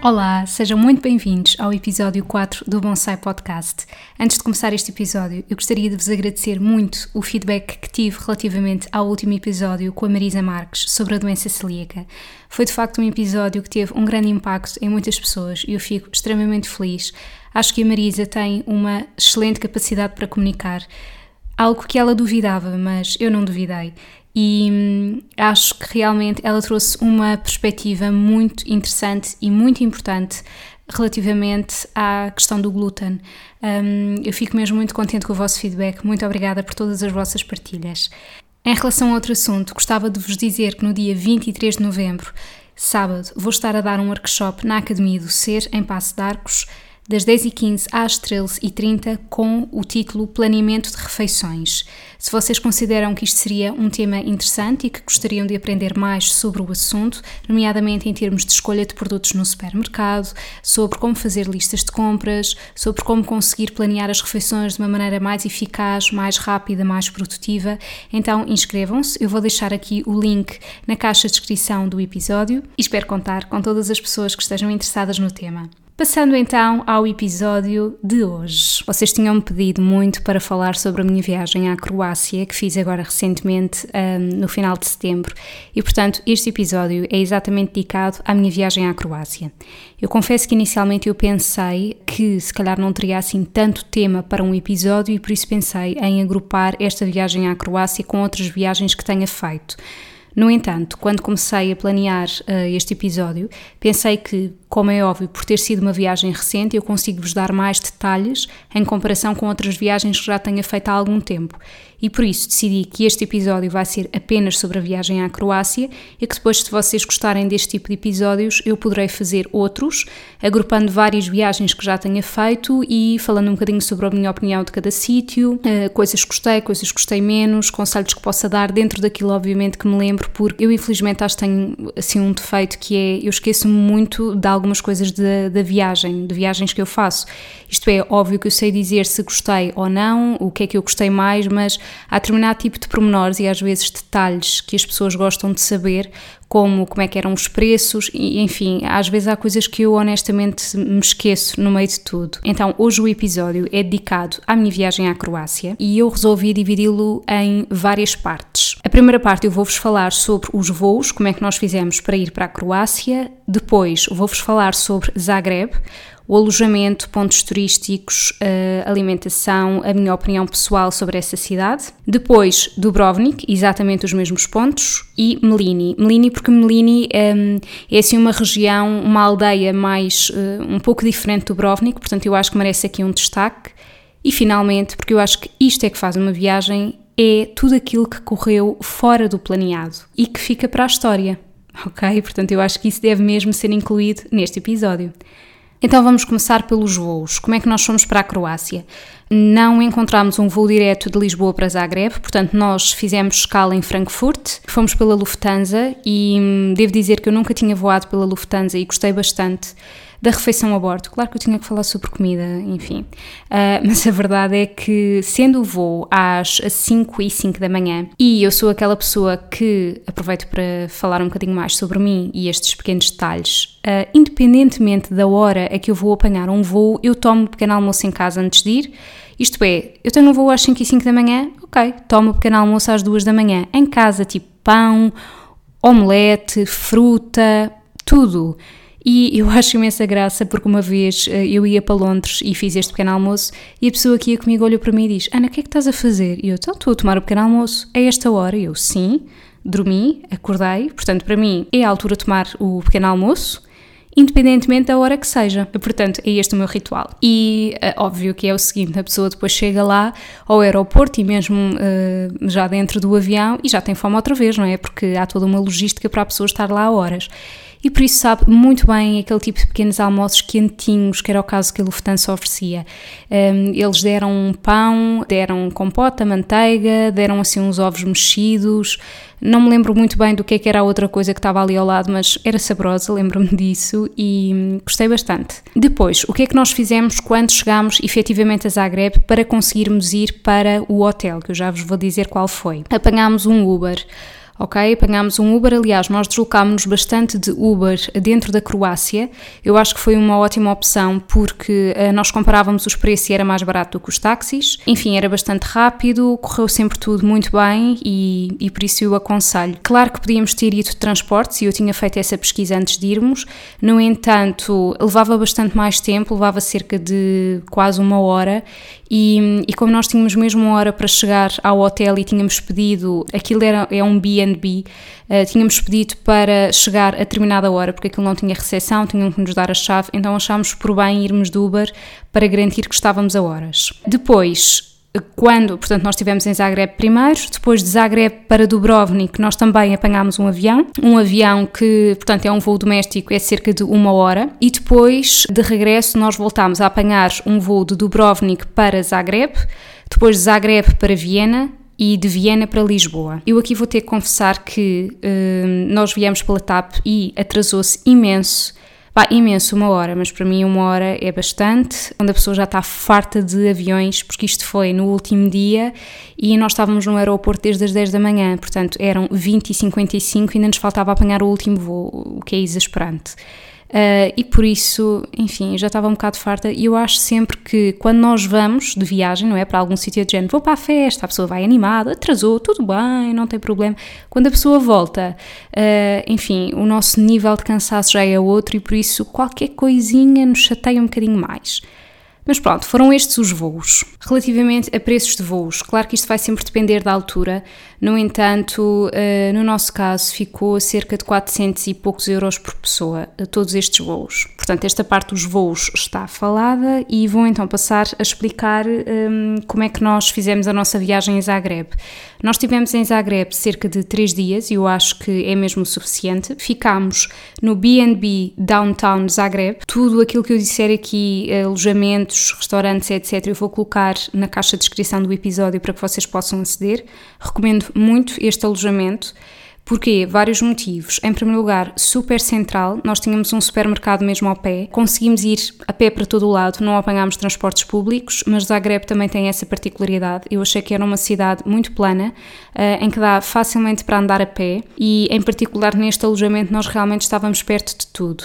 Olá, sejam muito bem-vindos ao episódio 4 do Bonsai Podcast. Antes de começar este episódio, eu gostaria de vos agradecer muito o feedback que tive relativamente ao último episódio com a Marisa Marques sobre a doença celíaca. Foi de facto um episódio que teve um grande impacto em muitas pessoas e eu fico extremamente feliz. Acho que a Marisa tem uma excelente capacidade para comunicar, algo que ela duvidava, mas eu não duvidei e hum, acho que realmente ela trouxe uma perspectiva muito interessante e muito importante relativamente à questão do glúten. Um, eu fico mesmo muito contente com o vosso feedback, muito obrigada por todas as vossas partilhas. Em relação a outro assunto, gostava de vos dizer que no dia 23 de novembro, sábado, vou estar a dar um workshop na Academia do Ser, em Passo de Arcos das 10h15 às 13h30 com o título Planeamento de Refeições. Se vocês consideram que isto seria um tema interessante e que gostariam de aprender mais sobre o assunto, nomeadamente em termos de escolha de produtos no supermercado, sobre como fazer listas de compras, sobre como conseguir planear as refeições de uma maneira mais eficaz, mais rápida, mais produtiva, então inscrevam-se. Eu vou deixar aqui o link na caixa de descrição do episódio e espero contar com todas as pessoas que estejam interessadas no tema. Passando então ao episódio de hoje. Vocês tinham-me pedido muito para falar sobre a minha viagem à Croácia, que fiz agora recentemente, um, no final de setembro, e portanto este episódio é exatamente dedicado à minha viagem à Croácia. Eu confesso que inicialmente eu pensei que se calhar não teria assim tanto tema para um episódio e por isso pensei em agrupar esta viagem à Croácia com outras viagens que tenha feito. No entanto, quando comecei a planear uh, este episódio, pensei que, como é óbvio, por ter sido uma viagem recente, eu consigo vos dar mais detalhes em comparação com outras viagens que já tenha feito há algum tempo e por isso decidi que este episódio vai ser apenas sobre a viagem à Croácia e que depois, se vocês gostarem deste tipo de episódios, eu poderei fazer outros, agrupando várias viagens que já tenha feito e falando um bocadinho sobre a minha opinião de cada sítio, eh, coisas que gostei, coisas que gostei menos, conselhos que possa dar dentro daquilo, obviamente, que me lembro, porque eu, infelizmente, acho que tenho assim um defeito que é eu esqueço-me muito de algumas coisas da, viagem, de viagens que eu faço. Isto é, óbvio que eu sei dizer se gostei ou não, o que é que eu gostei mais, mas há determinado tipo de pormenores e às vezes detalhes que as pessoas gostam de saber, como como é que eram os preços e enfim, às vezes há coisas que eu honestamente me esqueço no meio de tudo. Então, hoje o episódio é dedicado à minha viagem à Croácia e eu resolvi dividi-lo em várias partes. A primeira parte eu vou-vos falar sobre os voos, como é que nós fizemos para ir para a Croácia, depois vou-vos falar sobre Zagreb, o alojamento, pontos turísticos, alimentação, a minha opinião pessoal sobre essa cidade. Depois, Dubrovnik, exatamente os mesmos pontos, e Melini. Melini porque Melini um, é assim uma região, uma aldeia mais, uh, um pouco diferente do Dubrovnik, portanto eu acho que merece aqui um destaque. E finalmente, porque eu acho que isto é que faz uma viagem, é tudo aquilo que correu fora do planeado e que fica para a história. Ok? Portanto, eu acho que isso deve mesmo ser incluído neste episódio. Então vamos começar pelos voos. Como é que nós fomos para a Croácia? Não encontramos um voo direto de Lisboa para Zagreb, portanto nós fizemos escala em Frankfurt, fomos pela Lufthansa e hum, devo dizer que eu nunca tinha voado pela Lufthansa e gostei bastante da refeição a bordo. Claro que eu tinha que falar sobre comida, enfim. Uh, mas a verdade é que, sendo o voo às 5 e 5 da manhã, e eu sou aquela pessoa que aproveito para falar um bocadinho mais sobre mim e estes pequenos detalhes, uh, independentemente da hora a que eu vou apanhar um voo, eu tomo um pequeno almoço em casa antes de ir. Isto é, eu tenho um voo às 5 e 5 da manhã, ok, tomo um pequeno almoço às 2 da manhã, em casa, tipo pão, omelete, fruta, tudo. E eu acho imensa graça porque uma vez eh, eu ia para Londres e fiz este pequeno almoço e a pessoa que ia comigo olhou para mim e diz: Ana, o que é que estás a fazer? E eu: então, Estou a tomar o pequeno almoço. É esta hora? E eu: Sim. Dormi, acordei. Portanto, para mim é a altura de tomar o pequeno almoço. Independentemente da hora que seja. Portanto, é este o meu ritual. E uh, óbvio que é o seguinte: a pessoa depois chega lá ao aeroporto e mesmo uh, já dentro do avião e já tem fome outra vez, não é? Porque há toda uma logística para a pessoa estar lá horas e por isso sabe muito bem aquele tipo de pequenos almoços quentinhos, que era o caso que a Lufthansa oferecia. Um, eles deram um pão, deram compota, manteiga, deram assim uns ovos mexidos. Não me lembro muito bem do que, é que era a outra coisa que estava ali ao lado, mas era saborosa, lembro-me disso e gostei bastante. Depois, o que é que nós fizemos quando chegámos efetivamente a Zagreb para conseguirmos ir para o hotel, que eu já vos vou dizer qual foi. Apanhámos um Uber ok? Apanhámos um Uber, aliás, nós deslocámos-nos bastante de Uber dentro da Croácia. Eu acho que foi uma ótima opção porque uh, nós comparávamos os preços e era mais barato do que os táxis. Enfim, era bastante rápido, correu sempre tudo muito bem e, e por isso eu aconselho. Claro que podíamos ter ido de transportes e eu tinha feito essa pesquisa antes de irmos, no entanto, levava bastante mais tempo, levava cerca de quase uma hora e, e, como nós tínhamos mesmo uma hora para chegar ao hotel e tínhamos pedido, aquilo era, é um B&B, uh, tínhamos pedido para chegar a determinada hora, porque aquilo não tinha recepção, tinham que nos dar a chave, então achámos por bem irmos do Uber para garantir que estávamos a horas. Depois, quando, portanto, nós estivemos em Zagreb primeiro, depois de Zagreb para Dubrovnik, nós também apanhámos um avião, um avião que, portanto, é um voo doméstico, é cerca de uma hora, e depois, de regresso, nós voltámos a apanhar um voo de Dubrovnik para Zagreb, depois de Zagreb para Viena, e de Viena para Lisboa. Eu aqui vou ter que confessar que hum, nós viemos pela TAP e atrasou-se imenso Pá, imenso, uma hora, mas para mim uma hora é bastante, quando a pessoa já está farta de aviões, porque isto foi no último dia e nós estávamos no aeroporto desde as 10 da manhã, portanto eram 20 e 55 e ainda nos faltava apanhar o último voo, o que é exasperante. Uh, e por isso, enfim, já estava um bocado farta. E eu acho sempre que quando nós vamos de viagem, não é? Para algum sítio de género, vou para a festa, a pessoa vai animada, atrasou, tudo bem, não tem problema. Quando a pessoa volta, uh, enfim, o nosso nível de cansaço já é outro e por isso qualquer coisinha nos chateia um bocadinho mais. Mas pronto, foram estes os voos. Relativamente a preços de voos, claro que isto vai sempre depender da altura, no entanto, uh, no nosso caso, ficou cerca de 400 e poucos euros por pessoa, a todos estes voos. Portanto, esta parte dos voos está falada e vou então passar a explicar um, ehm, como é que nós fizemos a nossa viagem em Zagreb. Nós estivemos em Zagreb cerca de 3 dias e eu acho que é mesmo o suficiente. Ficámos no B&B Downtown Zagreb. Tudo aquilo que eu disser aqui, alojamentos, restaurantes, etc., eu vou colocar na caixa de descrição do episódio para que vocês possam aceder. Recomendo muito este alojamento. Porquê? Vários motivos. Em primeiro lugar, super central, nós tínhamos um supermercado mesmo ao pé, conseguimos ir a pé para todo o lado, não apanhámos transportes públicos, mas Zagreb também tem essa particularidade. Eu achei que era uma cidade muito plana, uh, em que dá facilmente para andar a pé e, em particular, neste alojamento, nós realmente estávamos perto de tudo.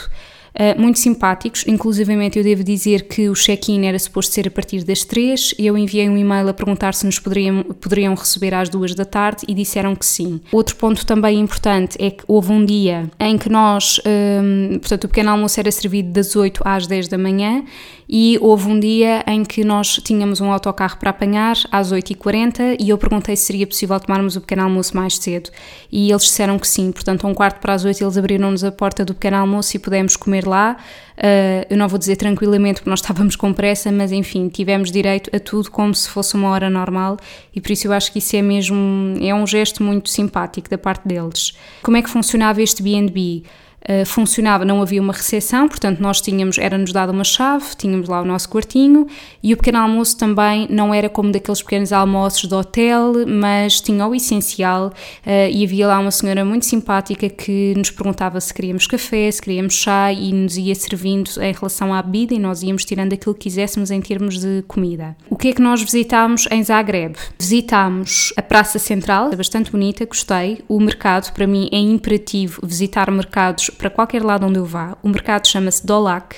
Uh, muito simpáticos, inclusivamente eu devo dizer que o check-in era suposto ser a partir das 3 eu enviei um e-mail a perguntar se nos poderiam, poderiam receber às 2 da tarde e disseram que sim. Outro ponto também importante é que houve um dia em que nós, um, portanto o pequeno almoço era servido das 8 às 10 da manhã e houve um dia em que nós tínhamos um autocarro para apanhar às 8h40 e eu perguntei se seria possível tomarmos o pequeno almoço mais cedo. E eles disseram que sim, portanto um quarto para as 8 eles abriram-nos a porta do pequeno almoço e pudemos comer lá, uh, eu não vou dizer tranquilamente porque nós estávamos com pressa, mas enfim, tivemos direito a tudo como se fosse uma hora normal e por isso eu acho que isso é mesmo, é um gesto muito simpático da parte deles. Como é que funcionava este B&B? Uh, funcionava, não havia uma recepção, portanto nós tínhamos, era-nos dada uma chave, tínhamos lá o nosso quartinho e o pequeno almoço também não era como daqueles pequenos almoços de hotel, mas tinha o essencial uh, e havia lá uma senhora muito simpática que nos perguntava se queríamos café, se queríamos chá e nos ia servindo em relação à bebida e nós íamos tirando aquilo que quiséssemos em termos de comida. O que é que nós visitámos em Zagreb? Visitámos a Praça Central, é bastante bonita, gostei. O mercado, para mim é imperativo visitar mercados para qualquer lado onde eu vá. O mercado chama-se Dolac.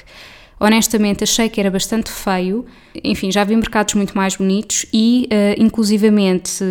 Honestamente, achei que era bastante feio. Enfim, já vi mercados muito mais bonitos e, uh, inclusivamente,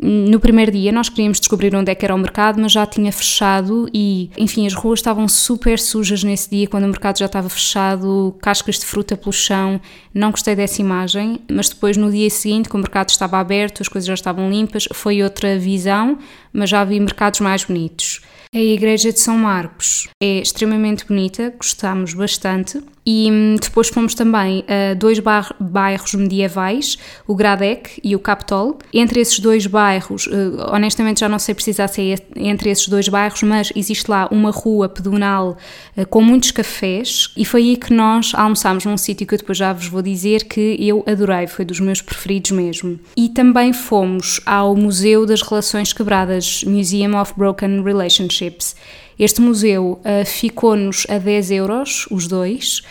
no primeiro dia nós queríamos descobrir onde é que era o mercado, mas já tinha fechado e, enfim, as ruas estavam super sujas nesse dia quando o mercado já estava fechado, cascas de fruta pelo chão. Não gostei dessa imagem, mas depois no dia seguinte, que o mercado estava aberto, as coisas já estavam limpas, foi outra visão, mas já vi mercados mais bonitos. A igreja de São Marcos é extremamente bonita, gostámos bastante. E hum, depois fomos também a dois bairros medievais, o Gradec e o Capitol. Entre esses dois bairros, eh, honestamente já não sei precisar se é entre esses dois bairros, mas existe lá uma rua pedonal eh, com muitos cafés e foi aí que nós almoçámos num sítio que eu depois já vos vou dizer que eu adorei, foi dos meus preferidos mesmo. E também fomos ao Museu das Relações Quebradas, Museum of Broken Relationships. Este museu uh, ficou-nos a 10 euros, os dois.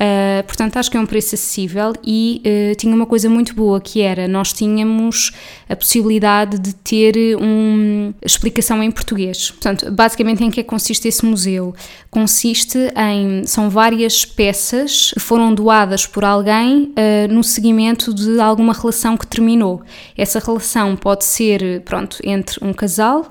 Uh, portanto, acho que é um preço acessível e uh, tinha uma coisa muito boa que era nós tínhamos a possibilidade de ter uma explicação em português. Portanto, basicamente em que é que consiste esse museu? Consiste em são várias peças que foram doadas por alguém uh, no seguimento de alguma relação que terminou. Essa relação pode ser, pronto, entre um casal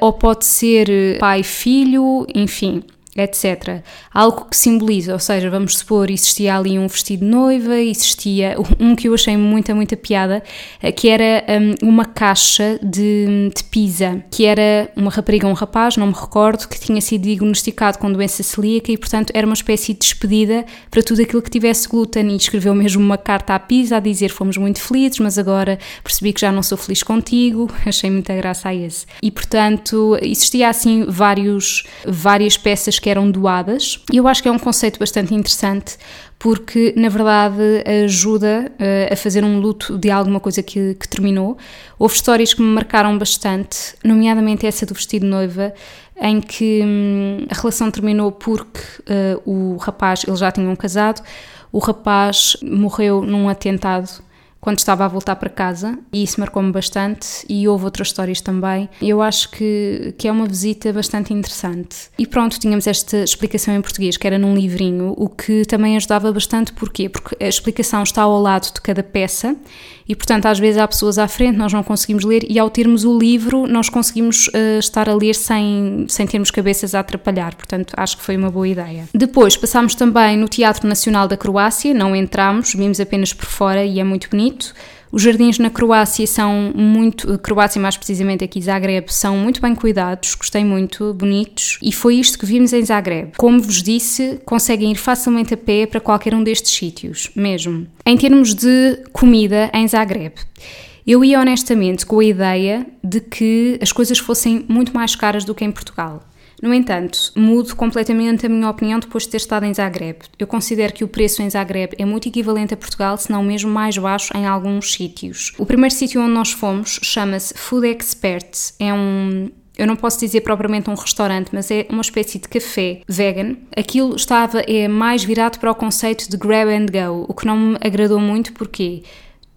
ou pode ser pai-filho, enfim etc. Algo que simboliza, ou seja, vamos supor, existia ali um vestido de noiva, existia um que eu achei muita, muita piada, eh, que era um, uma caixa de, de pizza, que era uma rapariga ou um rapaz, não me recordo, que tinha sido diagnosticado com doença celíaca e, portanto, era uma espécie de despedida para tudo aquilo que tivesse glúten e escreveu mesmo uma carta à pizza a dizer fomos muito felizes, mas agora percebi que já não sou feliz contigo, achei muita graça a esse. E, portanto, existia assim vários, várias peças que eram doadas. E eu acho que é um conceito bastante interessante porque, na verdade, ajuda uh, a fazer um luto de alguma coisa que, que, terminou. Houve histórias que me marcaram bastante, nomeadamente essa do vestido noiva, em que hum, a relação terminou porque uh, o rapaz, eles já tinham casado, o rapaz morreu num atentado quando estava a voltar para casa e isso marcou-me bastante e houve outras histórias também. Eu acho que, que é uma visita bastante interessante. E pronto, tínhamos esta explicação em português, que era num livrinho, o que também ajudava bastante, porquê? Porque a explicação está ao lado de cada peça e, portanto, às vezes há pessoas à frente, nós não conseguimos ler e ao termos o livro nós conseguimos uh, estar a ler sem, sem termos cabeças a atrapalhar, portanto, acho que foi uma boa ideia. Depois passámos também no Teatro Nacional da Croácia, não entramos, vimos apenas por fora e é muito bonito bonito. Os jardins na Croácia são muito, Croácia mais precisamente aqui Zagreb, são muito bem cuidados, gostei muito, bonitos, e foi isto que vimos em Zagreb. Como vos disse, conseguem ir facilmente a pé para qualquer um destes sítios, mesmo. Em termos de comida em Zagreb, eu ia honestamente com a ideia de que as coisas fossem muito mais caras do que em Portugal. No entanto, mudo completamente a minha opinião depois de ter estado em Zagreb. Eu considero que o preço em Zagreb é muito equivalente a Portugal, se não mesmo mais baixo em alguns sítios. O primeiro sítio onde nós fomos chama-se Food Experts. É um, eu não posso dizer propriamente um restaurante, mas é uma espécie de café vegan. Aquilo estava é mais virado para o conceito de grab and go, o que não me agradou muito porque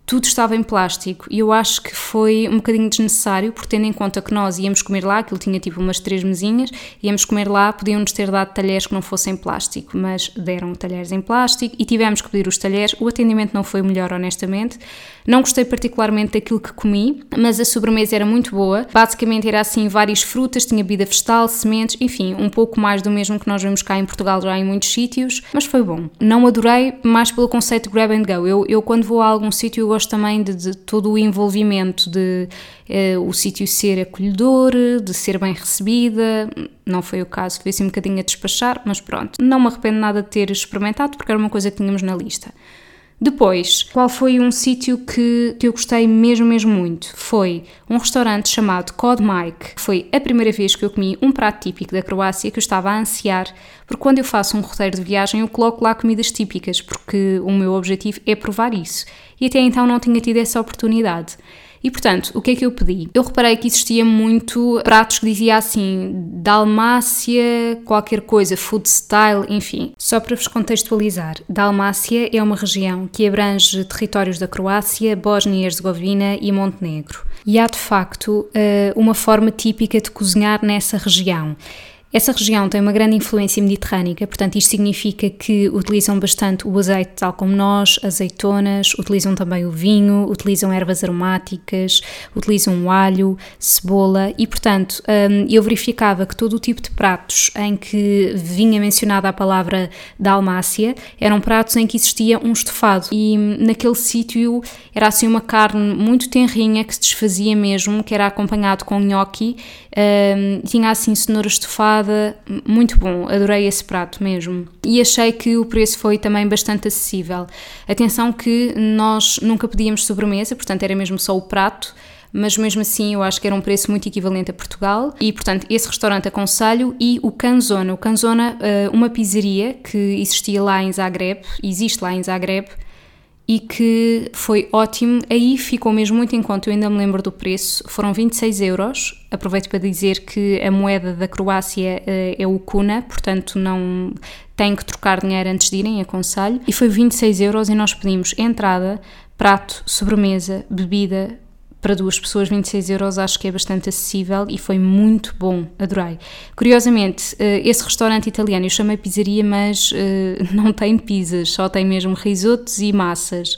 tudo estava em plástico e eu acho que foi um bocadinho desnecessário, porque tendo em conta que nós íamos comer lá, aquilo tinha tipo umas três mesinhas, íamos comer lá, podiam-nos ter dado talheres que não fossem plástico, mas deram talheres em plástico e tivemos que pedir os talheres. O atendimento não foi melhor, honestamente. Não gostei particularmente daquilo que comi, mas a sobremesa era muito boa. Basicamente era assim várias frutas, tinha bebida vegetal, sementes, enfim, um pouco mais do mesmo que nós vemos cá em Portugal já em muitos sítios, mas foi bom. Não adorei, mais pelo conceito grab and go. Eu, eu quando vou a algum sítio gosto também de, de todo o envolvimento, de uh, o sítio ser acolhedor, de ser bem recebida. Não foi o caso, fui assim um bocadinho a despachar, mas pronto. Não me arrependo nada de ter experimentado porque era uma coisa que tínhamos na lista. Depois, qual foi um sítio que, que eu gostei mesmo, mesmo muito? Foi um restaurante chamado Cod Mike. Foi a primeira vez que eu comi um prato típico da Croácia que eu estava a ansiar, porque quando eu faço um roteiro de viagem eu coloco lá comidas típicas, porque o meu objetivo é provar isso. E até então não tinha tido essa oportunidade. E portanto, o que é que eu pedi? Eu reparei que existia muito pratos que dizia assim Dalmácia, qualquer coisa, food style, enfim. Só para vos contextualizar, Dalmácia é uma região que abrange territórios da Croácia, Bósnia e Herzegovina e Montenegro. E há de facto eh, uma forma típica de cozinhar nessa região Essa região tem uma grande influência mediterrânica, portanto, isto significa que utilizam bastante o azeite, tal como nós, azeitonas, utilizam também o vinho, utilizam ervas aromáticas, utilizam o alho, cebola e, portanto, hum, eu verificava que todo o tipo de pratos em que vinha mencionada a palavra dalmácia eram pratos em que existia um estofado e naquele sítio era assim uma carne muito tenrinha que se desfazia mesmo, que era acompanhado com gnocchi, hum, tinha assim cenoura estofada muito bom, adorei esse prato mesmo. E achei que o preço foi também bastante acessível. Atenção que nós nunca pedíamos sobremesa, portanto era mesmo só o prato, mas mesmo assim eu acho que era um preço muito equivalente a Portugal e portanto esse restaurante aconselho e o Canzona, o Canzona, eh, uma pizzaria que existia lá em Zagreb, existe lá em Zagreb, e que foi ótimo. Aí ficou mesmo muito em conta, eu ainda me lembro do preço, foram 26 euros. Aproveito para dizer que a moeda da Croácia uh, é o kuna, portanto não têm que trocar dinheiro antes de irem, aconselho. E foi 26 euros e nós pedimos entrada, prato, sobremesa, bebida, para duas pessoas 26 euros acho que é bastante acessível e foi muito bom, adorei. Curiosamente, eh, esse restaurante italiano eu chamei pizzaria, mas eh, não tem pizzas, só tem mesmo risotos e massas.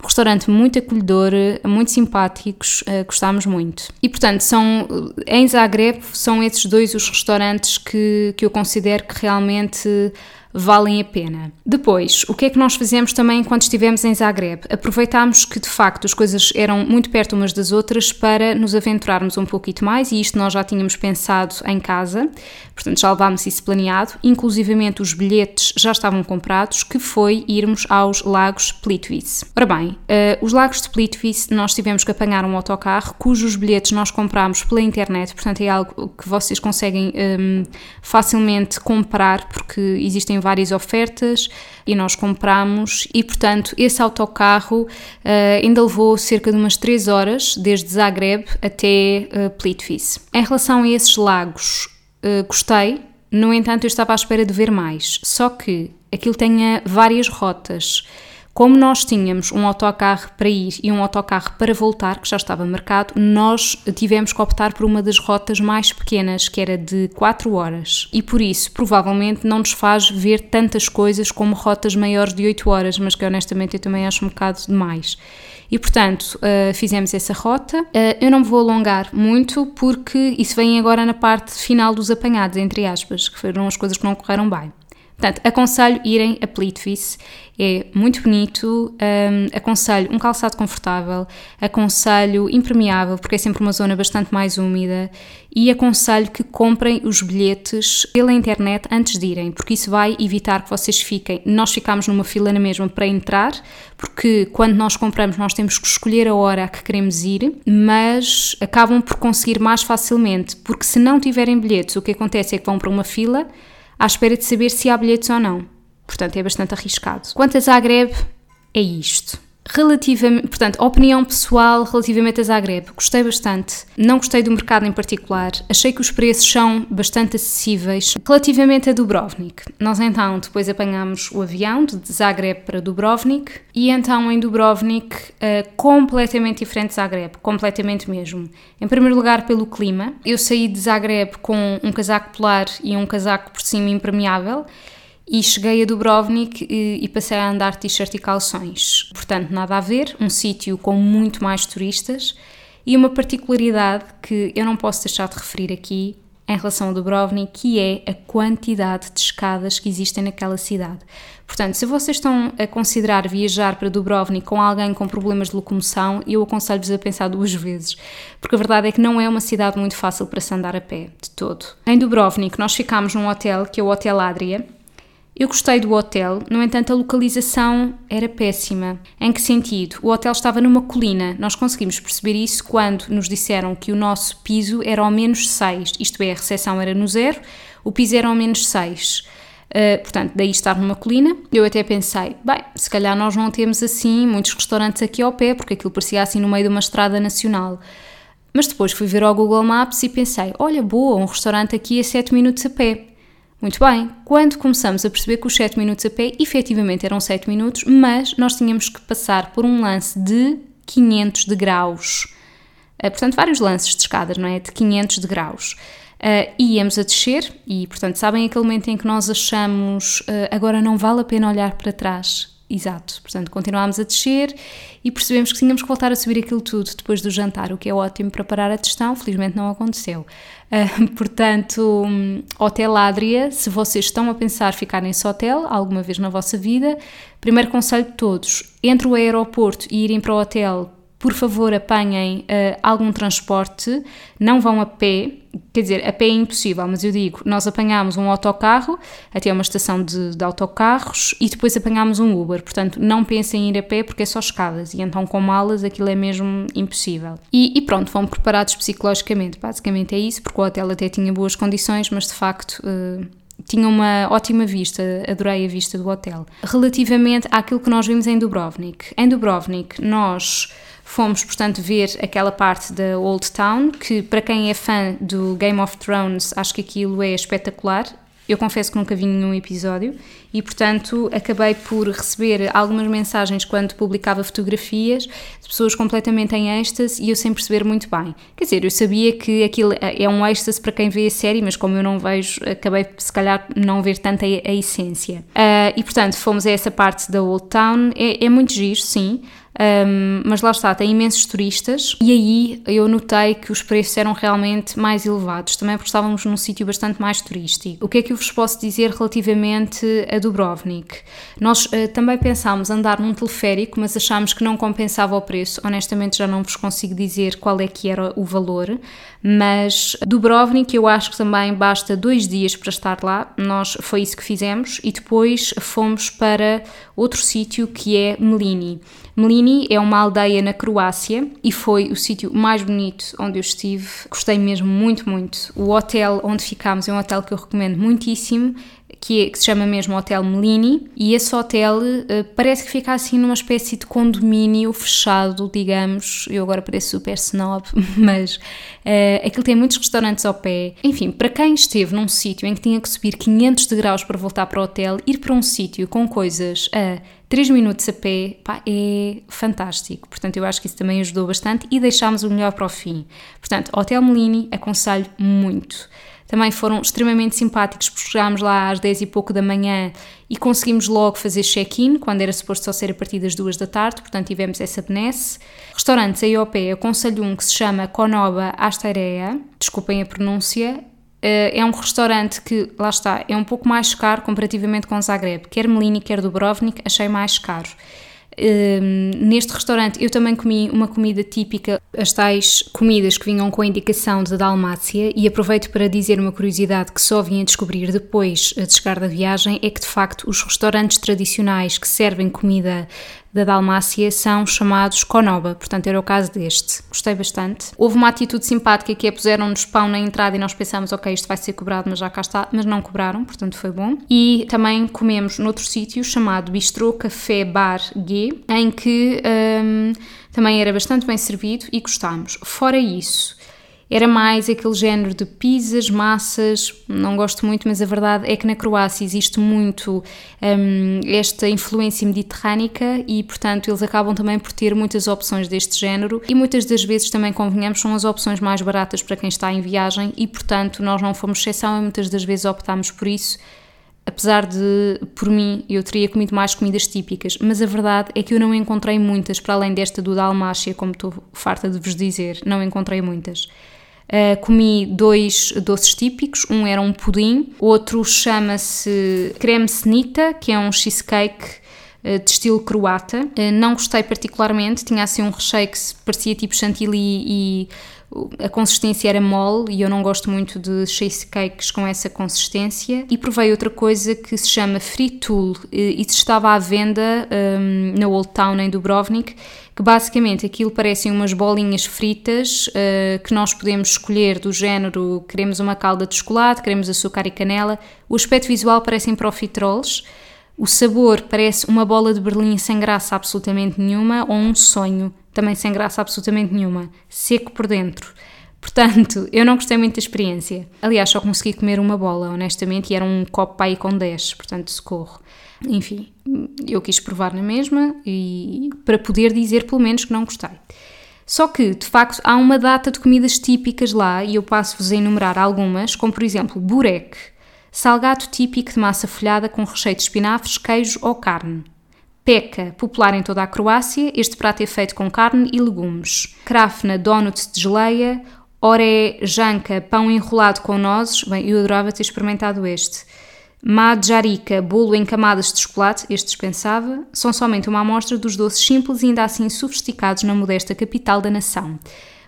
restaurante muito acolhedor, muito simpáticos, uh, gostámos muito. E portanto, são, em Zagreb, são esses dois os restaurantes que, que eu considero que realmente valem a pena. Depois, o que é que nós fizemos também enquanto estivemos em Zagreb? Aproveitámos que de facto as coisas eram muito perto umas das outras para nos aventurarmos um pouquinho mais e isto nós já tínhamos pensado em casa, portanto já levámos isso planeado, inclusivamente os bilhetes já estavam comprados, que foi irmos aos Lagos Plitvice. Ora bem, uh, os Lagos de Plitvice nós tivemos que apanhar um autocarro cujos bilhetes nós comprámos pela internet, portanto é algo que vocês conseguem um, ehm, facilmente comprar porque existem várias ofertas e nós compramos e portanto esse autocarro uh, ainda levou cerca de umas 3 horas desde Zagreb até uh, Plitvice. Em relação a esses lagos, uh, gostei, no entanto eu estava à espera de ver mais, só que aquilo tenha várias rotas como nós tínhamos um autocarro para ir e um autocarro para voltar, que já estava marcado, nós tivemos que optar por uma das rotas mais pequenas, que era de 4 horas. E por isso, provavelmente, não nos faz ver tantas coisas como rotas maiores de 8 horas, mas que honestamente eu também acho um bocado demais. E portanto, uh, fizemos essa rota. Uh, eu não me vou alongar muito porque isso vem agora na parte final dos apanhados, entre aspas, que foram as coisas que não correram bem. Portanto, aconselho irem a Plitvice, é muito bonito, um, aconselho um calçado confortável, aconselho impermeável, porque é sempre uma zona bastante mais úmida, e aconselho que comprem os bilhetes pela internet antes de irem, porque isso vai evitar que vocês fiquem. Nós ficámos numa fila na mesma para entrar, porque quando nós compramos nós temos que escolher a hora a que queremos ir, mas acabam por conseguir mais facilmente, porque se não tiverem bilhetes, o que acontece é que vão para uma fila à espera de saber se há bilhetes ou não. Portanto, é bastante arriscado. Quanto a Zagreb, é isto. Relativamente, portanto, opinião pessoal relativamente a Zagreb, gostei bastante. Não gostei do mercado em particular. Achei que os preços são bastante acessíveis. Relativamente a Dubrovnik, nós então depois apanhámos o avião de Zagreb para Dubrovnik e então em Dubrovnik uh, completamente diferente de Zagreb, completamente mesmo. Em primeiro lugar pelo clima. Eu saí de Zagreb com um casaco polar e um casaco por cima impermeável e cheguei a Dubrovnik e, e passei a andar t-shirt e calções. Portanto, nada a ver, um sítio com muito mais turistas e uma particularidade que eu não posso deixar de referir aqui em relação a Dubrovnik, que é a quantidade de escadas que existem naquela cidade. Portanto, se vocês estão a considerar viajar para Dubrovnik com alguém com problemas de locomoção, eu aconselho-vos a pensar duas vezes, porque a verdade é que não é uma cidade muito fácil para se andar a pé, de todo. Em Dubrovnik, nós ficámos num hotel, que é o Hotel Adria, eu gostei do hotel, no entanto, a localização era péssima. Em que sentido? O hotel estava numa colina. Nós conseguimos perceber isso quando nos disseram que o nosso piso era ao menos 6, isto é, a recepção era no zero, o piso era ao menos 6. Uh, eh, portanto, daí estar numa colina, eu até pensei, bem, se calhar nós não temos assim muitos restaurantes aqui ao pé, porque aquilo parecia assim no meio de uma estrada nacional. Mas depois fui ver ao Google Maps e pensei, olha, boa, um restaurante aqui a 7 minutos a pé. Muito bem, quando começamos a perceber que os 7 minutos a pé efetivamente eram 7 minutos, mas nós tínhamos que passar por um lance de 500 de graus. Uh, portanto, vários lances de escadas, não é? De 500 de graus. Uh, íamos a descer e, portanto, sabem aquele momento em que nós achamos uh, agora não vale a pena olhar para trás? Exato, portanto, continuámos a descer e percebemos que tínhamos que voltar a subir aquilo tudo depois do jantar, o que é ótimo para parar a testão, felizmente não aconteceu. Uh, portanto, um, Hotel Adria, se vocês estão a pensar ficar nesse hotel alguma vez na vossa vida, primeiro conselho de todos, entre o aeroporto e irem para o hotel por favor apanhem uh, algum transporte, não vão a pé, quer dizer, a pé é impossível, mas eu digo, nós apanhámos um autocarro até uma estação de, de autocarros e depois apanhámos um Uber, portanto não pensem em ir a pé porque é só escadas e então com malas aquilo é mesmo impossível. E, e pronto, vão preparados psicologicamente, basicamente é isso, porque o hotel até tinha boas condições, mas de facto... Uh, tinha uma ótima vista, adorei a vista do hotel. Relativamente àquilo que nós vimos em Dubrovnik. Em Dubrovnik, nós Fomos, portanto, ver aquela parte da Old Town, que para quem é fã do Game of Thrones, acho que aquilo é espetacular. Eu confesso que nunca vi nenhum episódio e, portanto, acabei por receber algumas mensagens quando publicava fotografias de pessoas completamente em êxtase e eu sem perceber muito bem. Quer dizer, eu sabia que aquilo é um êxtase para quem vê a série, mas como eu não vejo, acabei se calhar não ver tanta a, a essência. Uh, e, portanto, fomos a essa parte da Old Town. É, é muito giro, sim. Um, mas lá está, tem imensos turistas e aí eu notei que os preços eram realmente mais elevados, também porque estávamos num sítio bastante mais turístico. O que é que eu vos posso dizer relativamente a Dubrovnik? Nós uh, também pensámos andar num teleférico, mas achámos que não compensava o preço. Honestamente, já não vos consigo dizer qual é que era o valor, mas Dubrovnik eu acho que também basta dois dias para estar lá. Nós foi isso que fizemos e depois fomos para outro sítio que é Melini. Melini é uma aldeia na Croácia e foi o sítio mais bonito onde eu estive. Gostei mesmo muito, muito. O hotel onde ficámos é um hotel que eu recomendo muitíssimo que, é, que, se chama mesmo Hotel Melini, e esse hotel uh, parece que fica assim numa espécie de condomínio fechado, digamos. Eu agora pareço super snob, mas uh, aquilo tem muitos restaurantes ao pé. Enfim, para quem esteve num sítio em que tinha que subir 500 degraus para voltar para o hotel, ir para um sítio com coisas a 3 minutos a pé, pá, é fantástico. Portanto, eu acho que isso também ajudou bastante e deixámos o melhor para o fim. Portanto, Hotel Melini aconselho muito. Também foram extremamente simpáticos, porque chegámos lá às 10 e pouco da manhã e conseguimos logo fazer check-in, quando era suposto só ser a partir das 2 da tarde, portanto tivemos essa benesse. Restaurantes aí ao pé, aconselho um que se chama Konoba Astareia, desculpem a pronúncia, eh, é um restaurante que, lá está, é um pouco mais caro comparativamente com Zagreb. Quer Melini, quer Dubrovnik, achei mais caro. Um, neste restaurante eu também comi uma comida típica, as tais comidas que vinham com a indicação de Dalmácia, e aproveito para dizer uma curiosidade que só vim a descobrir depois de chegar da viagem: é que de facto os restaurantes tradicionais que servem comida da Dalmácia são chamados Konoba, portanto era o caso deste. Gostei bastante. Houve uma atitude simpática que é puseram-nos pão na entrada e nós pensámos, ok, isto vai ser cobrado, mas já cá está, mas não cobraram, portanto foi bom. E também comemos noutro sítio chamado Bistrô Café Bar G, em que um, também era bastante bem servido e gostámos. Fora isso, era mais aquele género de pizzas, massas, não gosto muito, mas a verdade é que na Croácia existe muito um, esta influência mediterrânica e, portanto, eles acabam também por ter muitas opções deste género e muitas das vezes também convenhamos são as opções mais baratas para quem está em viagem e, portanto, nós não fomos exceção e muitas das vezes optámos por isso apesar de, por mim, eu teria comido mais comidas típicas, mas a verdade é que eu não encontrei muitas, para além desta do Dalmácia, como estou farta de vos dizer, não encontrei muitas. Uh, comi dois doces típicos, um era um pudim, outro chama-se creme senita, que é um cheesecake uh, de estilo croata. Uh, não gostei particularmente, tinha assim um recheio que parecia tipo chantilly e a consistência era mole e eu não gosto muito de cheesecakes com essa consistência. E provei outra coisa que se chama Fritul e estava à venda um, na Old Town em Dubrovnik, que basicamente aquilo parecem umas bolinhas fritas uh, que nós podemos escolher do género queremos uma calda de chocolate, queremos açúcar e canela. O aspecto visual parecem profiteroles. O sabor parece uma bola de Berlim sem graça absolutamente nenhuma ou um sonho também sem graça absolutamente nenhuma, seco por dentro. Portanto, eu não gostei muito da experiência. Aliás, só consegui comer uma bola, honestamente, e era um copo ir com 10, portanto, socorro. Enfim, eu quis provar na mesma e para poder dizer pelo menos que não gostei. Só que, de facto, há uma data de comidas típicas lá e eu passo-vos a enumerar algumas, como por exemplo burek, salgado típico de massa folhada com recheio de espinafres, queijo ou carne. Peca, popular em toda a Croácia, este prato é feito com carne e legumes. Krafna, donut de geleia. Oré, janca, pão enrolado com nozes. Bem, eu adorava ter experimentado este. Madjarica, bolo em camadas de chocolate, este dispensava, são somente uma amostra dos doces simples e ainda assim sofisticados na modesta capital da nação.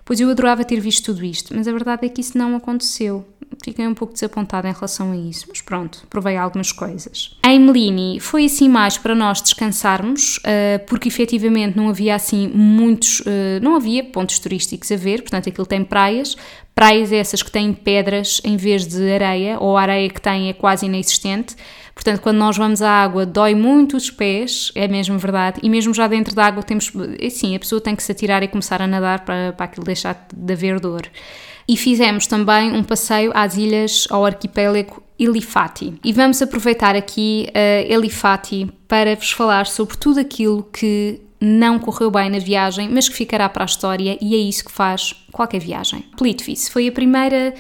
Pois eu adorava ter visto tudo isto, mas a verdade é que isso não aconteceu. Fiquei um pouco desapontada em relação a isso, mas pronto, provei algumas coisas. Em Melini foi assim mais para nós descansarmos, uh, porque efetivamente não havia assim muitos, uh, não havia pontos turísticos a ver, portanto aquilo tem praias, praias essas que têm pedras em vez de areia, ou a areia que tem é quase inexistente. Portanto, quando nós vamos à água, dói muito os pés, é mesmo verdade, e mesmo já dentro da água temos, sim, a pessoa tem que se atirar e começar a nadar para, para aquilo deixar de haver dor. E fizemos também um passeio às ilhas, ao arquipélago Elifati. E vamos aproveitar aqui uh, Elifati para vos falar sobre tudo aquilo que não correu bem na viagem, mas que ficará para a história e é isso que faz qualquer viagem. Plitvice foi a primeira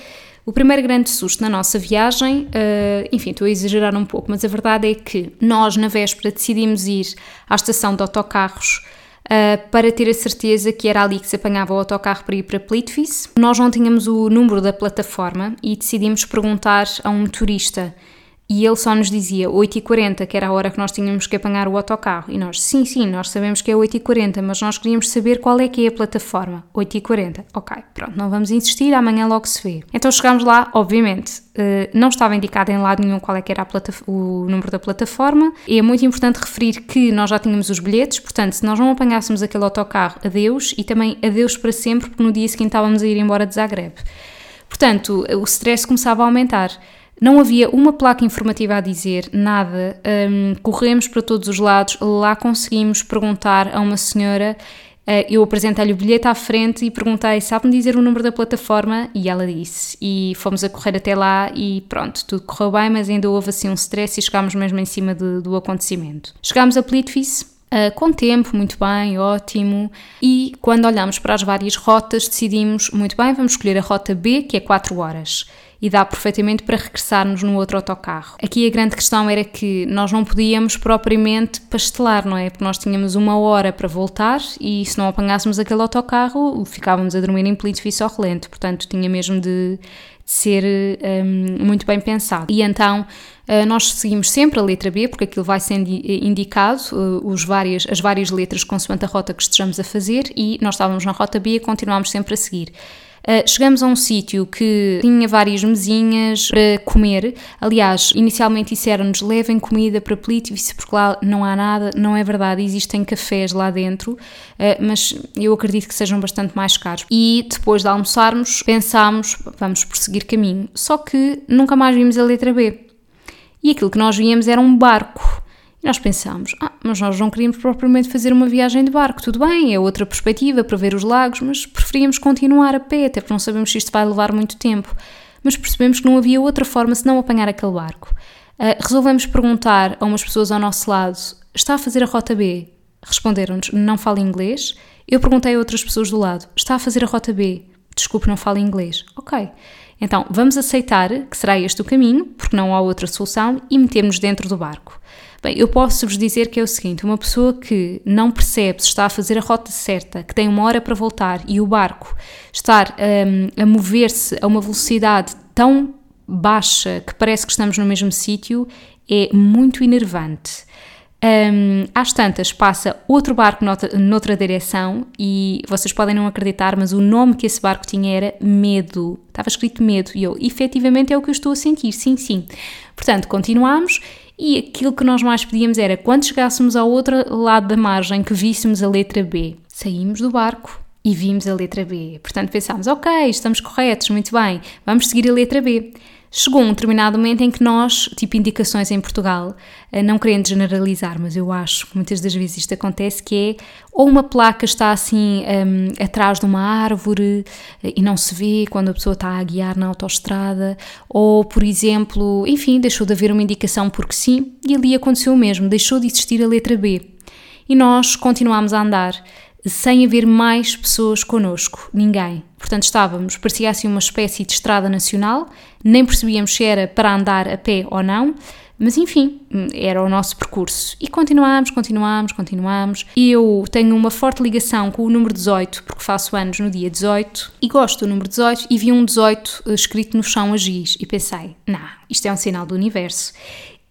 o primeiro grande susto na nossa viagem, uh, enfim, estou a exagerar um pouco, mas a verdade é que nós, na véspera, decidimos ir à estação de autocarros uh, para ter a certeza que era ali que se apanhava o autocarro para ir para Plitvice. Nós não tínhamos o número da plataforma e decidimos perguntar a um turista e ele só nos dizia 8h40, que era a hora que nós tínhamos que apanhar o autocarro. E nós, sim, sim, nós sabemos que é 8h40, mas nós queríamos saber qual é que é a plataforma. 8h40. Ok, pronto, não vamos insistir, amanhã logo se vê. Então chegámos lá, obviamente, eh, não estava indicado em lado nenhum qual é que era o número da plataforma. E é muito importante referir que nós já tínhamos os bilhetes, portanto, se nós não apanhássemos aquele autocarro, adeus, e também adeus para sempre, porque no dia seguinte estávamos a ir embora de Zagreb. Portanto, o stress começava a aumentar. Não havia uma placa informativa a dizer nada. Um, corremos para todos os lados. Lá conseguimos perguntar a uma senhora. Uh, eu apresentei-lhe o bilhete à frente e perguntei: sabe-me dizer o número da plataforma? E ela disse. E fomos a correr até lá e pronto, tudo correu bem, mas ainda houve assim um stress e chegámos mesmo em cima de, do acontecimento. Chegámos a Plitvice. Uh, com tempo, muito bem, ótimo. E quando olhamos para as várias rotas, decidimos, muito bem, vamos escolher a rota B, que é 4 horas e dá perfeitamente para regressarmos no outro autocarro. Aqui a grande questão era que nós não podíamos propriamente pastelar, não é? Porque nós tínhamos uma hora para voltar e se não apanhássemos aquele autocarro ficávamos a dormir em Plitvice ao relento, portanto tinha mesmo de, de ser um, muito bem pensado. E então uh, nós seguimos sempre a letra B, porque aquilo vai sendo indicado, uh, os várias, as várias letras consoante a rota que estejamos a fazer, e nós estávamos na rota B e continuámos sempre a seguir. Uh, chegamos a um sítio que tinha várias mesinhas para comer. Aliás, inicialmente disseram-nos levem comida para Plitvice porque lá não há nada. Não é verdade, existem cafés lá dentro, uh, mas eu acredito que sejam bastante mais caros. E depois de almoçarmos, pensámos, vamos prosseguir caminho. Só que nunca mais vimos a letra B. E aquilo que nós víamos era um barco. Nós pensámos, ah, mas nós não queríamos propriamente fazer uma viagem de barco, tudo bem, é outra perspectiva para ver os lagos, mas preferíamos continuar a pé, até porque não sabemos se isto vai levar muito tempo. Mas percebemos que não havia outra forma senão apanhar aquele barco. Uh, resolvemos perguntar a umas pessoas ao nosso lado: está a fazer a rota B? Responderam-nos: não fala inglês. Eu perguntei a outras pessoas do lado: está a fazer a rota B? Desculpe, não fala inglês. Ok. Então, vamos aceitar que será este o caminho, porque não há outra solução, e metemos dentro do barco. Bem, eu posso-vos dizer que é o seguinte: uma pessoa que não percebe se está a fazer a rota certa, que tem uma hora para voltar e o barco estar um, a mover-se a uma velocidade tão baixa que parece que estamos no mesmo sítio, é muito enervante. Um, às tantas passa outro barco noutra, noutra direção e vocês podem não acreditar, mas o nome que esse barco tinha era Medo. Estava escrito Medo e eu, efetivamente é o que eu estou a sentir, sim, sim. Portanto, continuamos e aquilo que nós mais pedíamos era quando chegássemos ao outro lado da margem que víssemos a letra B. Saímos do barco e vimos a letra B. Portanto, pensámos, ok, estamos corretos, muito bem, vamos seguir a letra B. Chegou um determinado momento em que nós, tipo indicações em Portugal, eh, não querendo generalizar, mas eu acho que muitas das vezes isto acontece, que é ou uma placa está assim um, atrás de uma árvore eh, e não se vê quando a pessoa está a guiar na autoestrada, ou, por exemplo, enfim, deixou de haver uma indicação porque sim, e ali aconteceu o mesmo, deixou de existir a letra B. E nós continuámos a andar sem haver mais pessoas connosco, ninguém. Portanto, estávamos, parecia assim uma espécie de estrada nacional, nem percebíamos se era para andar a pé ou não, mas enfim, era o nosso percurso. E continuámos, continuámos, continuámos. Eu tenho uma forte ligação com o número 18, porque faço anos no dia 18, e gosto do número 18, e vi um 18 eh, escrito no chão a giz, e pensei, não, isto é um sinal do universo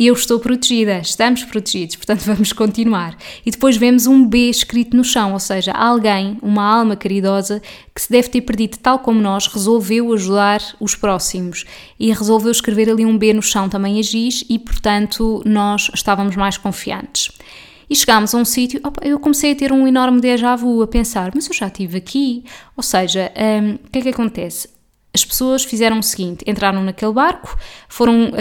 eu estou protegida, estamos protegidos, portanto vamos continuar. E depois vemos um B escrito no chão, ou seja, alguém, uma alma caridosa, que se deve ter perdido tal como nós, resolveu ajudar os próximos e resolveu escrever ali um B no chão também a giz e, portanto, nós estávamos mais confiantes. E chegámos a um sítio, eu comecei a ter um enorme déjà vu, a pensar, mas eu já estive aqui. Ou seja, um, o que é que acontece? As pessoas fizeram o seguinte: entraram naquele barco, foram uh,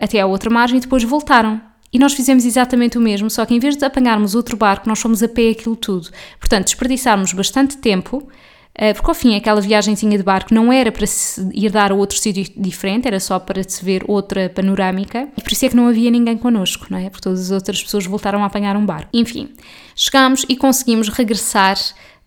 até à outra margem e depois voltaram. E nós fizemos exatamente o mesmo, só que em vez de apanharmos outro barco, nós fomos a pé aquilo tudo. Portanto, desperdiçámos bastante tempo, uh, porque ao fim aquela viagemzinha de barco não era para se ir dar a outro sítio diferente, era só para se ver outra panorâmica. E por isso é que não havia ninguém connosco, não é? Porque todas as outras pessoas voltaram a apanhar um barco. Enfim, chegámos e conseguimos regressar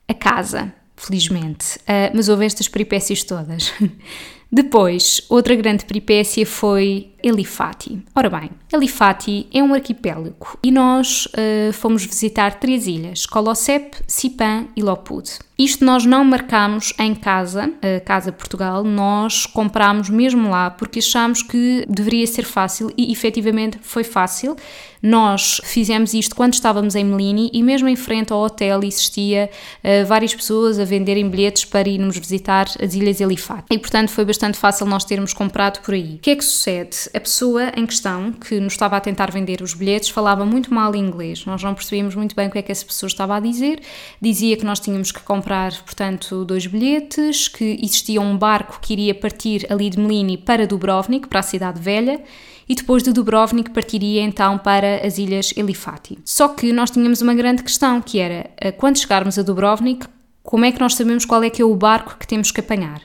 a casa felizmente. Uh, mas houve estas peripécias todas. Depois, outra grande peripécia foi Elifati. Ora bem, Elifati é um arquipélago e nós uh, fomos visitar três ilhas: Colocep, Sipan e Lopud. Isto nós não marcámos em casa, a Casa Portugal, nós comprámos mesmo lá porque achámos que deveria ser fácil e efetivamente foi fácil. Nós fizemos isto quando estávamos em Melini e mesmo em frente ao hotel existia uh, várias pessoas a venderem bilhetes para irmos visitar as Ilhas Elifate. E portanto foi bastante fácil nós termos comprado por aí. O que é que sucede? A pessoa em questão que nos estava a tentar vender os bilhetes falava muito mal inglês. Nós não percebíamos muito bem o que é que essa pessoa estava a dizer. Dizia que nós tínhamos que comprar, portanto, dois bilhetes, que existia um barco que iria partir ali de Melini para Dubrovnik, para a cidade velha e depois de Dubrovnik partiria então para as ilhas Elifati. Só que nós tínhamos uma grande questão, que era, eh, quando chegarmos a Dubrovnik, como é que nós sabemos qual é que é o barco que temos que apanhar?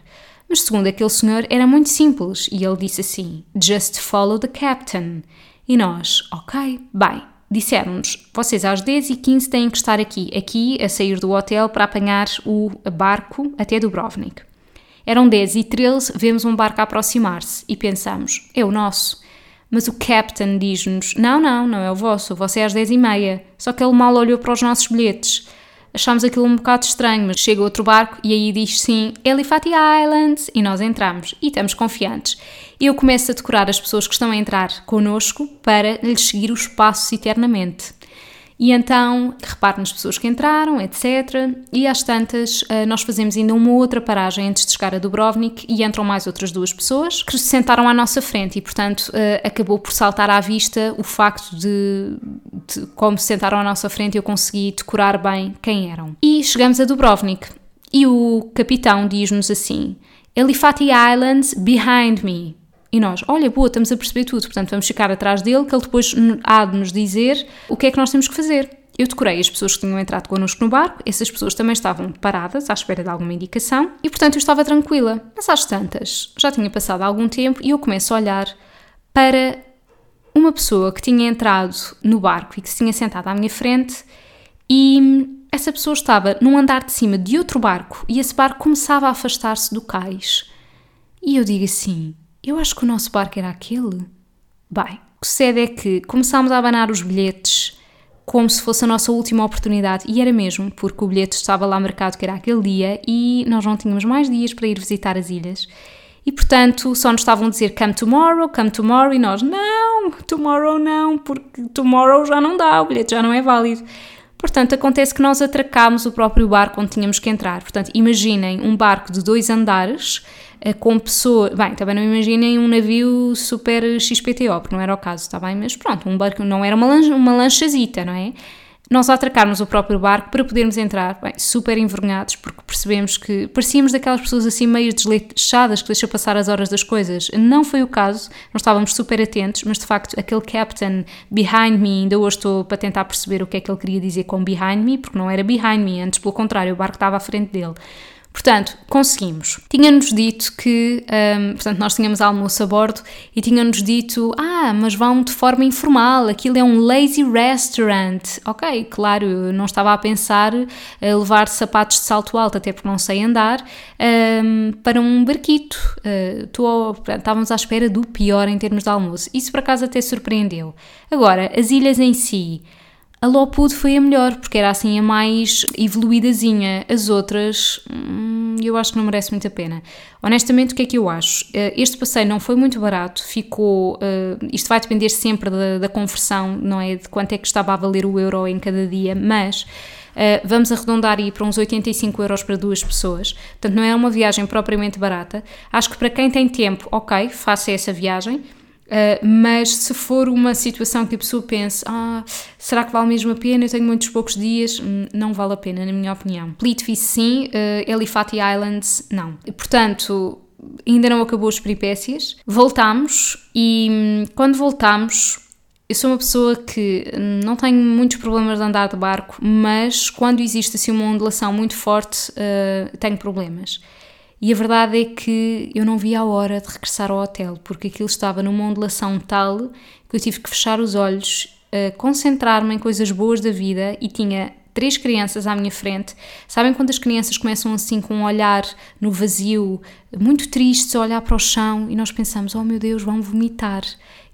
Mas segundo aquele senhor era muito simples e ele disse assim: Just follow the captain. E nós, ok, bem. Disseram-nos, vocês às 10h15 têm que estar aqui, aqui a sair do hotel para apanhar o barco até Dubrovnik. Eram 10 e 13, vemos um barco aproximar-se e pensamos, é o nosso. Mas o captain diz-nos: Não, não, não é o vosso, vosso é às 10h30. Só que ele mal olhou para os nossos bilhetes. Achámos aquilo um bocado estranho, mas chega outro barco e aí diz sim, Elifati Islands, e nós entramos e estamos confiantes. Eu começo a decorar as pessoas que estão a entrar connosco para lhes seguir os passos eternamente. E então, repare nas pessoas que entraram, etc. E às tantas, eh, nós fazemos ainda uma outra paragem antes de chegar a Dubrovnik e entram mais outras duas pessoas que se sentaram à nossa frente e, portanto, eh, acabou por saltar à vista o facto de, de como se sentaram à nossa frente eu consegui decorar bem quem eram. E chegamos a Dubrovnik e o capitão diz-nos assim: Elifati Islands behind me. E nós, olha, boa, estamos a perceber tudo, portanto vamos ficar atrás dele, que ele depois há de nos dizer o que é que nós temos que fazer. Eu decorei as pessoas que tinham entrado connosco no barco, essas pessoas também estavam paradas à espera de alguma indicação e, portanto, eu estava tranquila. Mas às tantas, já tinha passado algum tempo e eu começo a olhar para uma pessoa que tinha entrado no barco e que se tinha sentado à minha frente e essa pessoa estava num andar de cima de outro barco e esse barco começava a afastar-se do cais. E eu digo assim: eu acho que o nosso barco era aquele. Bem, o que sucede é que começámos a abanar os bilhetes como se fosse a nossa última oportunidade, e era mesmo, porque o bilhete estava lá marcado que era aquele dia e nós não tínhamos mais dias para ir visitar as ilhas. E portanto só nos estavam a dizer come tomorrow, come tomorrow, e nós não, tomorrow não, porque tomorrow já não dá, o bilhete já não é válido. Portanto, acontece que nós atracámos o próprio barco onde tínhamos que entrar. Portanto, imaginem um barco de dois andares com pessoa. Bem, também não imaginem um navio super XPTO, porque não era o caso, está bem? Mas pronto, um barco não era uma, lancha, uma lanchazita, não é? Nós atracarmos o próprio barco para podermos entrar, bem, super envergonhados, porque percebemos que parecíamos daquelas pessoas assim meio desleixadas que deixam passar as horas das coisas. Não foi o caso, nós estávamos super atentos, mas de facto aquele captain behind me, ainda hoje estou para tentar perceber o que é que ele queria dizer com behind me, porque não era behind me, antes pelo contrário, o barco estava à frente dele Portanto, conseguimos. Tinha-nos dito que, um, portanto, nós tínhamos almoço a bordo e tinham-nos dito: ah, mas vão de forma informal, aquilo é um lazy restaurant. Ok, claro, eu não estava a pensar a levar sapatos de salto alto, até porque não sei andar, um, para um barquito. Uh, tô, portanto, estávamos à espera do pior em termos de almoço. Isso por acaso até surpreendeu. Agora, as ilhas em si. A Lopud foi a melhor, porque era assim a mais evoluídazinha. As outras, hum, eu acho que não merece muito a pena. Honestamente, o que é que eu acho? Eh, este passeio não foi muito barato, ficou. Uh, isto vai depender sempre da, da, conversão, não é? De quanto é que estava a valer o euro em cada dia, mas. Uh, vamos arredondar aí para uns 85 euros para duas pessoas. Portanto, não é uma viagem propriamente barata. Acho que para quem tem tempo, ok, faça essa viagem Uh, mas se for uma situação que a pessoa pense, ah, será que vale mesmo a pena? Eu tenho muitos poucos dias, hum, não vale a pena, na minha opinião. Plitvice sim, uh, Elifati Islands não. Portanto, ainda não acabou as peripécias. Voltámos e hum, quando voltámos, eu sou uma pessoa que hum, não tenho muitos problemas de andar de barco, mas quando existe assim uma ondulação muito forte, uh, tenho problemas. E a verdade é que eu não vi a hora de regressar ao hotel, porque aquilo estava numa ondulação tal que eu tive que fechar os olhos, uh, concentrar-me em coisas boas da vida e tinha três crianças à minha frente. Sabem quando as crianças começam assim com um olhar no vazio, muito tristes, a olhar para o chão e nós pensamos: oh meu Deus, vão vomitar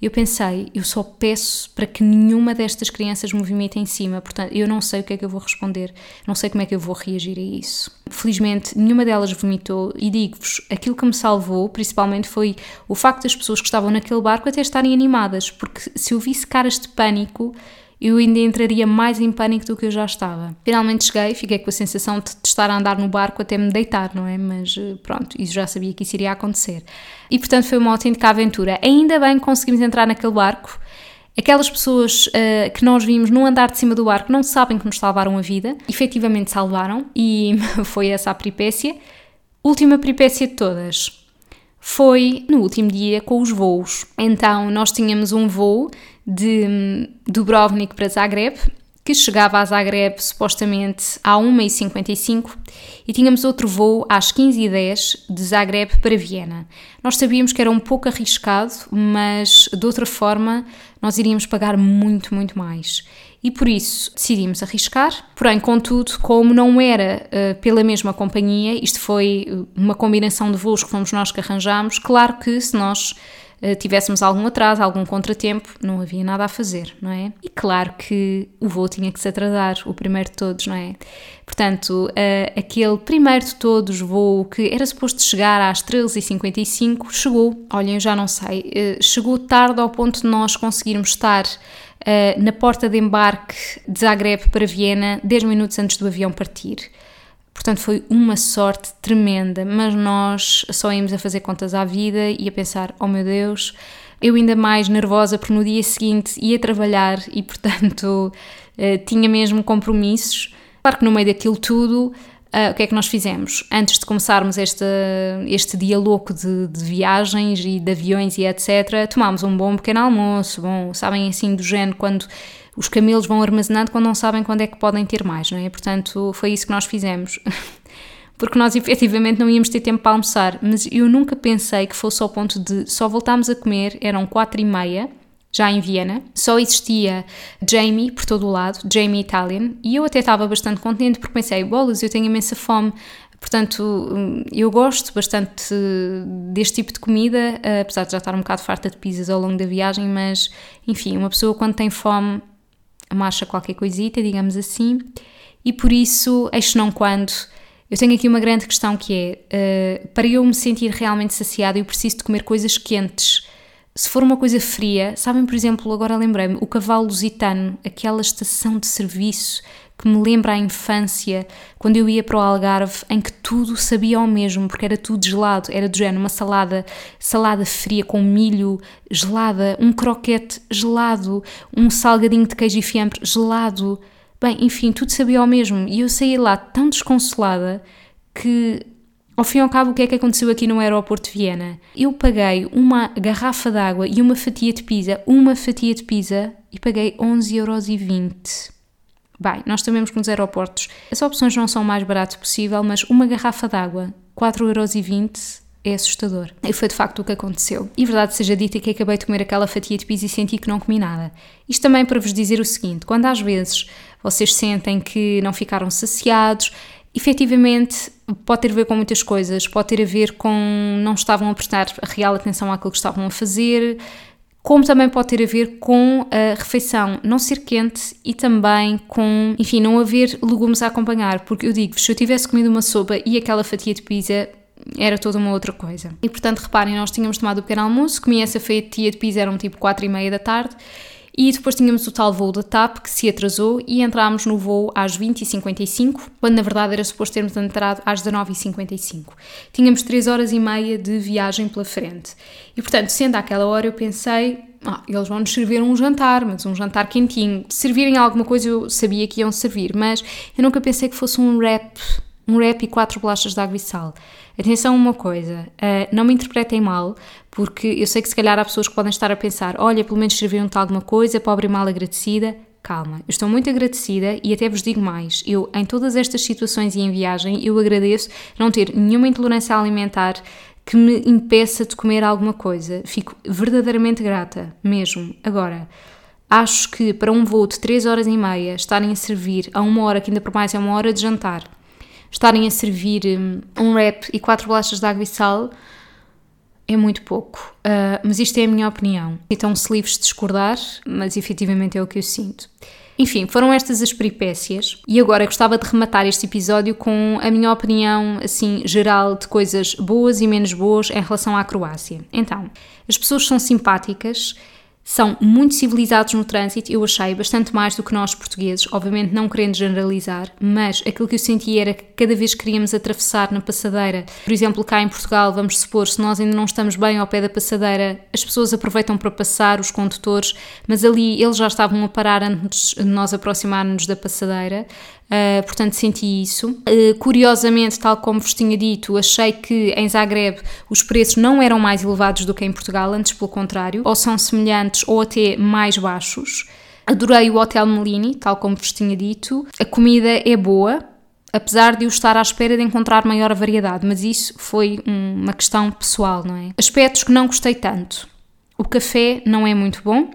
eu pensei, eu só peço para que nenhuma destas crianças me vomite em cima, portanto, eu não sei o que é que eu vou responder, não sei como é que eu vou reagir a isso. Felizmente, nenhuma delas vomitou e digo-vos, aquilo que me salvou, principalmente, foi o facto das pessoas que estavam naquele barco até estarem animadas, porque se eu visse caras de pânico, eu ainda entraria mais em pânico do que eu já estava. Finalmente cheguei, fiquei com a sensação de estar a andar no barco até me deitar, não é? Mas eh, pronto, isso já sabia que isso iria acontecer. E portanto foi uma autêntica aventura. Ainda bem que conseguimos entrar naquele barco. Aquelas pessoas uh, que nós vimos no andar de cima do barco não sabem que nos salvaram a vida, efetivamente salvaram, e foi essa a peripécia. Última peripécia de todas foi no último dia com os voos. Então, nós tínhamos um voo de hum, Dubrovnik para Zagreb, que chegava a Zagreb supostamente à 1h55 e tínhamos outro voo às 15h10 de Zagreb para Viena. Nós sabíamos que era um pouco arriscado, mas de outra forma nós iríamos pagar muito, muito mais. E por isso decidimos arriscar, porém, contudo, como não era uh, pela mesma companhia, isto foi uma combinação de voos que fomos nós que arranjámos, claro que se nós eh, tivéssemos algum atraso, algum contratempo, não havia nada a fazer, não é? E claro que o voo tinha que se atrasar, o primeiro de todos, não é? Portanto, uh, aquele primeiro de todos voo que era suposto chegar às 13h55 chegou, olhem, eu já não sei, uh, chegou tarde ao ponto de nós conseguirmos estar na porta de embarque de Zagreb para Viena 10 minutos antes do avião partir. Portanto, foi uma sorte tremenda, mas nós só íamos a fazer contas à vida e a pensar: oh meu Deus, eu ainda mais nervosa porque no dia seguinte ia trabalhar e, portanto, uh, tinha mesmo compromissos. Claro que no meio daquilo tudo, uh, o que é que nós fizemos? Antes de começarmos este, este dia louco de, de, viagens e de aviões e etc., tomámos um bom pequeno almoço, bom, sabem assim, do género, quando os camelos vão armazenando quando não sabem quando é que podem ter mais, não é? Portanto, foi isso que nós fizemos. Porque nós efetivamente não íamos ter tempo para almoçar, mas eu nunca pensei que fosse ao ponto de só voltámos a comer, eram quatro e meia, já em Viena, só existia Jamie por todo o lado, Jamie Italian, e eu até estava bastante contente porque pensei, bolas, eu tenho imensa fome, Portanto, eu gosto bastante deste tipo de comida, apesar de já estar um bocado farta de pizzas ao longo da viagem, mas enfim, uma pessoa quando tem fome marcha qualquer coisita, digamos assim, e por isso, eis não quando, eu tenho aqui uma grande questão que é, uh, para eu me sentir realmente saciada, eu preciso de comer coisas quentes. Se for uma coisa fria, sabem, por exemplo, agora lembrei-me, o cavalo lusitano, aquela estação de serviço que me lembra a infância, quando eu ia para o Algarve, em que tudo sabia ao mesmo, porque era tudo gelado, era do género uma salada, salada fria com milho gelada, um croquete gelado, um salgadinho de queijo e fiambre gelado. Bem, enfim, tudo sabia ao mesmo. E eu saí lá tão desconsolada que ao fim e ao cabo, o que é que aconteceu aqui no aeroporto de Viena? Eu paguei uma garrafa de água e uma fatia de pizza, uma fatia de pizza, e paguei 11,20€. Bem, nós sabemos que nos aeroportos as opções não são o mais barato possível, mas uma garrafa d'água, 4,20€ é assustador. E foi de facto o que aconteceu. E verdade seja dita que acabei de comer aquela fatia de pizza e senti que não comi nada. Isto também para vos dizer o seguinte: quando às vezes vocês sentem que não ficaram saciados, efetivamente pode ter a ver com muitas coisas. Pode ter a ver com não estavam a prestar real atenção àquilo que estavam a fazer, como também pode ter a ver com a refeição não ser quente e também com, enfim, não haver legumes a acompanhar, porque eu digo-vos, se eu tivesse comido uma sopa e aquela fatia de pizza, era toda uma outra coisa. E portanto, reparem, nós tínhamos tomado o pequeno almoço, comi essa fatia de pizza, eram tipo 4 e meia da tarde, e depois tínhamos o tal voo da TAP que se atrasou e entrámos no voo às 20h55, quando na verdade era suposto termos entrado às 19h55. Tínhamos 3 horas e meia de viagem pela frente. E portanto, sendo àquela hora, eu pensei, ah, eles vão nos servir um jantar, mas um jantar quentinho. Se servirem alguma coisa, eu sabia que iam servir, mas eu nunca pensei que fosse um wrap, um wrap e quatro bolachas de água e sal. Atenção uma coisa, uh, não me interpretem mal, porque eu sei que se calhar há pessoas que podem estar a pensar, olha, pelo menos serviram-te alguma coisa, pobre e mal agradecida. Calma, eu estou muito agradecida e até vos digo mais, eu em todas estas situações e em viagem, eu agradeço não ter nenhuma intolerância alimentar que me impeça de comer alguma coisa. Fico verdadeiramente grata, mesmo. Agora, acho que para um voo de 3 horas e meia estarem a servir a uma hora, que ainda por mais é uma hora de jantar, estarem a servir hum, um wrap e quatro bolachas de água e sal é muito pouco. Uh, mas isto é a minha opinião. Então se livres de discordar, mas efetivamente é o que eu sinto. Enfim, foram estas as peripécias e agora gostava de rematar este episódio com a minha opinião, assim, geral de coisas boas e menos boas em relação à Croácia. Então, as pessoas são simpáticas, são muito civilizados no trânsito, eu achei bastante mais do que nós portugueses, obviamente não querendo generalizar, mas aquilo que eu senti era que cada vez que queríamos atravessar na passadeira, por exemplo, cá em Portugal, vamos supor, se nós ainda não estamos bem ao pé da passadeira, as pessoas aproveitam para passar, os condutores, mas ali eles já estavam a parar antes de nós aproximarmos da passadeira, Uh, portanto, senti isso. Uh, curiosamente, tal como vos tinha dito, achei que em Zagreb os preços não eram mais elevados do que em Portugal, antes pelo contrário, ou são semelhantes ou até mais baixos. Adorei o Hotel Melini, tal como vos tinha dito. A comida é boa, apesar de eu estar à espera de encontrar maior variedade, mas isso foi uma questão pessoal, não é? Aspectos que não gostei tanto. O café não é muito bom.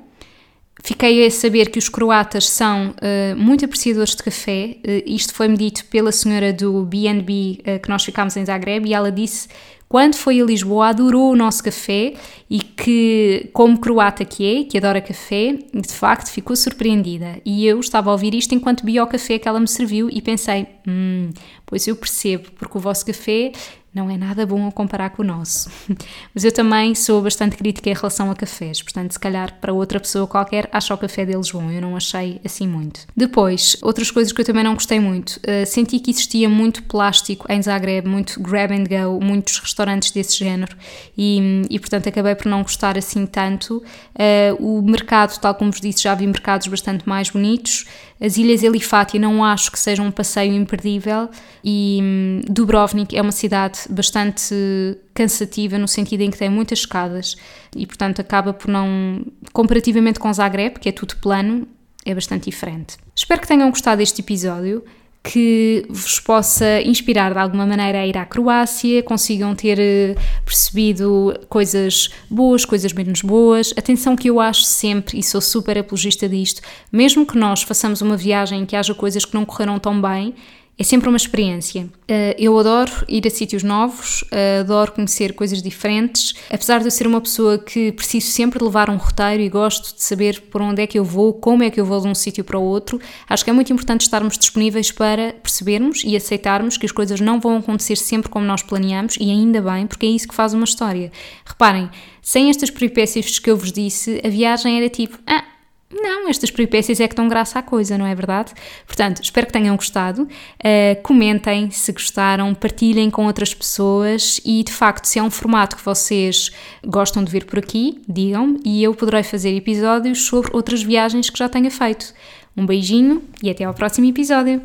Fiquei a saber que os croatas são uh, muito apreciadores de café. Uh, isto foi-me dito pela senhora do B&B uh, que nós ficámos em Zagreb e ela disse quando foi a Lisboa adorou o nosso café e que, como croata que é, que adora café, de facto ficou surpreendida. E eu estava a ouvir isto enquanto bebia o café que ela me serviu e pensei, hum, pois eu percebo, porque o vosso café não é nada bom a comparar com o nosso. Mas eu também sou bastante crítica em relação a cafés, portanto, se calhar para outra pessoa qualquer acha o café deles bom, eu não achei assim muito. Depois, outras coisas que eu também não gostei muito, uh, senti que existia muito plástico em Zagreb, muito grab and go, muitos restaurantes desse género e, e portanto acabei por não gostar assim tanto. Uh, o mercado, tal como vos disse, já vi mercados bastante mais bonitos. As Ilhas Elifátia não acho que sejam um passeio imperdível e hum, Dubrovnik é uma cidade bastante cansativa no sentido em que tem muitas escadas e portanto acaba por não, comparativamente com Zagreb, que é tudo plano, é bastante diferente. Espero que tenham gostado deste episódio que vos possa inspirar de alguma maneira a ir à Croácia, consigam ter eh, percebido coisas boas, coisas menos boas. Atenção que eu acho sempre, e sou super apologista disto, mesmo que nós façamos uma viagem em que haja coisas que não correram tão bem, é sempre uma experiência. Eh, eu adoro ir a sítios novos, eh, adoro conhecer coisas diferentes. Apesar de eu ser uma pessoa que preciso sempre de levar um roteiro e gosto de saber por onde é que eu vou, como é que eu vou de um sítio para o outro, acho que é muito importante estarmos disponíveis para percebermos e aceitarmos que as coisas não vão acontecer sempre como nós planeamos e ainda bem, porque é isso que faz uma história. Reparem, sem estas peripécias que eu vos disse, a viagem era tipo, ah, não, estas peripécias é que dão graça à coisa, não é verdade? Portanto, espero que tenham gostado. Uh, comentem se gostaram, partilhem com outras pessoas e, de facto, se é um formato que vocês gostam de ver por aqui, digam-me e eu poderei fazer episódios sobre outras viagens que já tenha feito. Um beijinho e até ao próximo episódio.